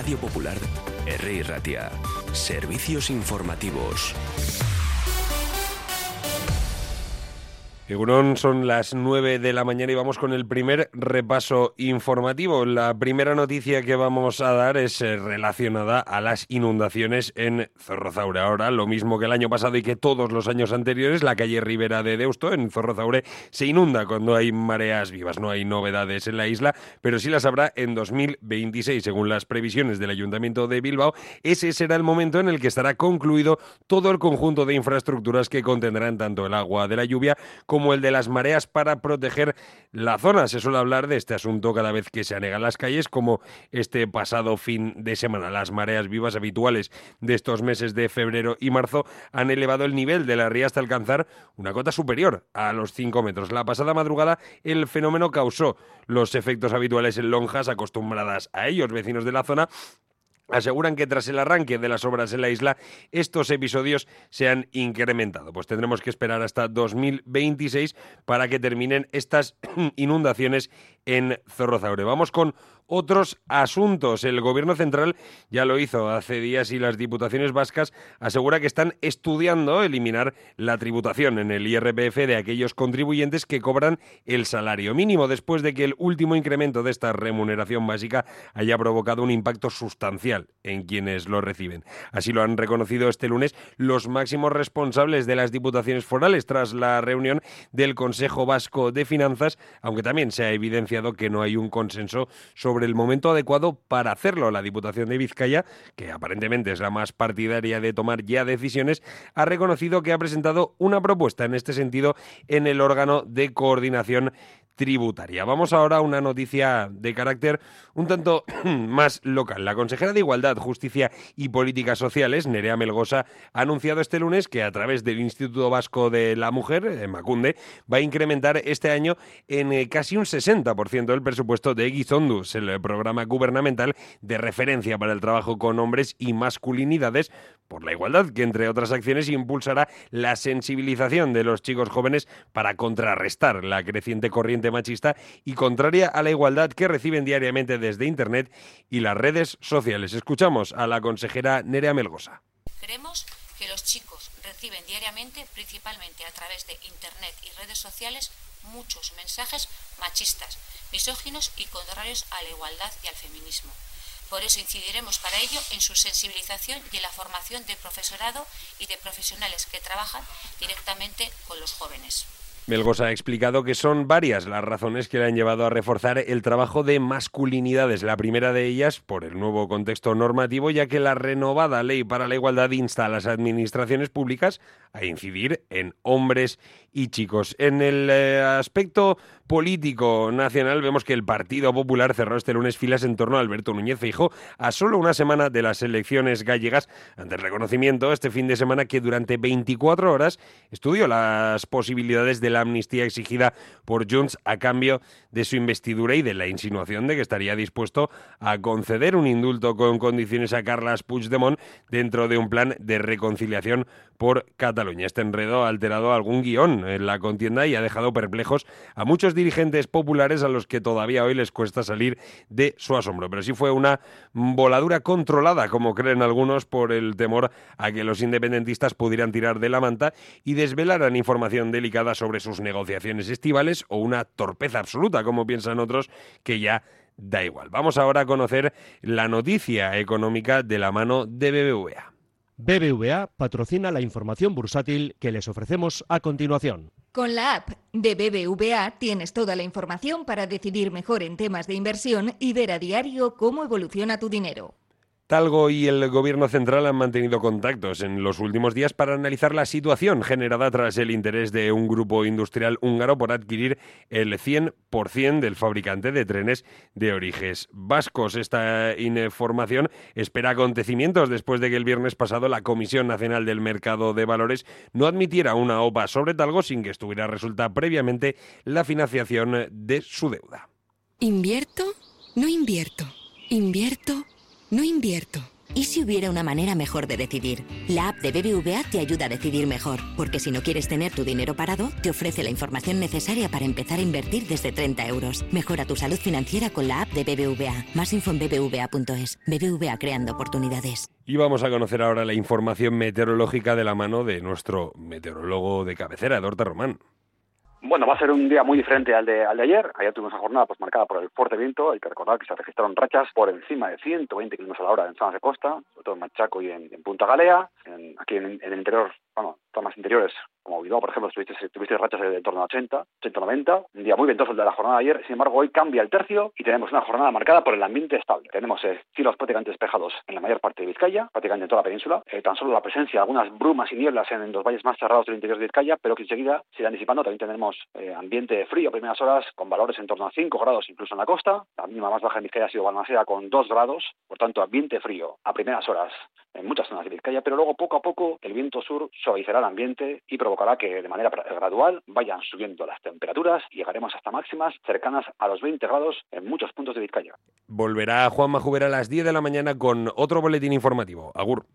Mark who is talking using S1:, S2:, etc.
S1: Radio Popular, R. Ratia. Servicios informativos.
S2: Egunon, son las 9 de la mañana y vamos con el primer repaso informativo. La primera noticia que vamos a dar es eh, relacionada a las inundaciones en Zorrozaure. Ahora, lo mismo que el año pasado y que todos los años anteriores, la calle Ribera de Deusto en Zorrozaure se inunda cuando hay mareas vivas. No hay novedades en la isla, pero sí las habrá en 2026, según las previsiones del Ayuntamiento de Bilbao. Ese será el momento en el que estará concluido todo el conjunto de infraestructuras que contendrán tanto el agua de la lluvia como como el de las mareas para proteger la zona. Se suele hablar de este asunto cada vez que se anegan las calles, como este pasado fin de semana. Las mareas vivas habituales de estos meses de febrero y marzo han elevado el nivel de la ría hasta alcanzar una cota superior a los 5 metros. La pasada madrugada el fenómeno causó los efectos habituales en lonjas acostumbradas a ellos, vecinos de la zona, aseguran que tras el arranque de las obras en la isla, estos episodios se han incrementado. Pues tendremos que esperar hasta 2026 para que terminen estas inundaciones en Zorrozaure. Vamos con otros asuntos. El Gobierno central ya lo hizo hace días y las diputaciones vascas asegura que están estudiando eliminar la tributación en el IRPF de aquellos contribuyentes que cobran el salario mínimo después de que el último incremento de esta remuneración básica haya provocado un impacto sustancial en quienes lo reciben. Así lo han reconocido este lunes los máximos responsables de las diputaciones forales tras la reunión del Consejo Vasco de Finanzas, aunque también se ha evidenciado que no hay un consenso sobre el momento adecuado para hacerlo. La Diputación de Vizcaya, que aparentemente es la más partidaria de tomar ya decisiones, ha reconocido que ha presentado una propuesta en este sentido en el órgano de coordinación tributaria. Vamos ahora a una noticia de carácter un tanto más local. La consejera de Igualdad, Justicia y Políticas Sociales, Nerea Melgosa, ha anunciado este lunes que a través del Instituto Vasco de la Mujer, en Macunde, va a incrementar este año en eh, casi un 60% el presupuesto de Egizondus, el programa gubernamental de referencia para el trabajo con hombres y masculinidades por la igualdad, que entre otras acciones impulsará la sensibilización de los chicos jóvenes para contrarrestar la creciente corriente machista y contraria a la igualdad que reciben diariamente desde Internet y las redes sociales. Escuchamos a la consejera Nerea Melgosa.
S3: Creemos que los chicos reciben diariamente, principalmente a través de Internet y redes sociales, muchos mensajes machistas, misóginos y contrarios a la igualdad y al feminismo. Por eso incidiremos para ello en su sensibilización y en la formación de profesorado y de profesionales que trabajan directamente con los jóvenes.
S2: Melgosa ha explicado que son varias las razones que le han llevado a reforzar el trabajo de masculinidades. La primera de ellas, por el nuevo contexto normativo, ya que la renovada Ley para la Igualdad insta a las administraciones públicas a incidir en hombres y chicos. En el eh, aspecto político nacional vemos que el Partido Popular cerró este lunes filas en torno a Alberto Núñez Feijóo a solo una semana de las elecciones gallegas ante el reconocimiento este fin de semana que durante 24 horas estudió las posibilidades de la amnistía exigida por Junts a cambio de su investidura y de la insinuación de que estaría dispuesto a conceder un indulto con condiciones a Carles Puigdemont dentro de un plan de reconciliación por Cataluña. Este enredo ha alterado algún guion en la contienda y ha dejado perplejos a muchos dirigentes populares a los que todavía hoy les cuesta salir de su asombro. Pero sí fue una voladura controlada, como creen algunos, por el temor a que los independentistas pudieran tirar de la manta y desvelaran información delicada sobre sus negociaciones estivales o una torpeza absoluta, como piensan otros, que ya da igual. Vamos ahora a conocer la noticia económica de la mano de BBVA.
S4: BBVA patrocina la información bursátil que les ofrecemos a continuación.
S5: Con la app de BBVA tienes toda la información para decidir mejor en temas de inversión y ver a diario cómo evoluciona tu dinero.
S2: Talgo y el Gobierno central han mantenido contactos en los últimos días para analizar la situación generada tras el interés de un grupo industrial húngaro por adquirir el 100% del fabricante de trenes de orígenes vascos. Esta información espera acontecimientos después de que el viernes pasado la Comisión Nacional del Mercado de Valores no admitiera una OPA sobre Talgo sin que estuviera resuelta previamente la financiación de su deuda.
S6: ¿Invierto? No invierto. ¿Invierto? No invierto. ¿Y si hubiera una manera mejor de decidir? La app de BBVA te ayuda a decidir mejor, porque si no quieres tener tu dinero parado, te ofrece la información necesaria para empezar a invertir desde 30 euros. Mejora tu salud financiera con la app de BBVA. Más info en bbva.es. BBVA creando oportunidades.
S2: Y vamos a conocer ahora la información meteorológica de la mano de nuestro meteorólogo de cabecera, Eduardo Román.
S7: Bueno, va a ser un día muy diferente al de, al de ayer. Ayer tuvimos una jornada pues, marcada por el fuerte viento. Hay que recordar que se registraron rachas por encima de 120 kilómetros a la hora en zonas de costa, sobre todo en Machaco y en, Punta Galea. aquí en, en, el interior, bueno, zonas interiores como Bilbao, por ejemplo, tuviste, tuviste rachas de, torno a 80, 80-90, un día muy ventoso el de la jornada de ayer, sin embargo hoy cambia el tercio y tenemos una jornada marcada por el ambiente estable. Tenemos eh, cielos prácticamente despejados en la mayor parte de Vizcaya, prácticamente en toda la península, eh, tan solo la presencia de algunas brumas y nieblas en, los valles más cerrados del interior de Vizcaya, pero que enseguida se irán disipando, también tenemos eh, ambiente frío a primeras horas, con valores en torno a 5 grados incluso en la costa, la mínima más baja en Vizcaya ha sido Balmaceda con 2 grados, por tanto ambiente frío a primeras horas en muchas zonas de Vizcaya, pero luego poco a poco el viento sur suavizará el ambiente y provocará que de manera gradual vayan subiendo las temperaturas y llegaremos hasta máximas cercanas a los 20 grados en muchos puntos de Vizcaya.
S2: Volverá Juan Majuber a las 10 de la mañana con otro boletín informativo. Agur.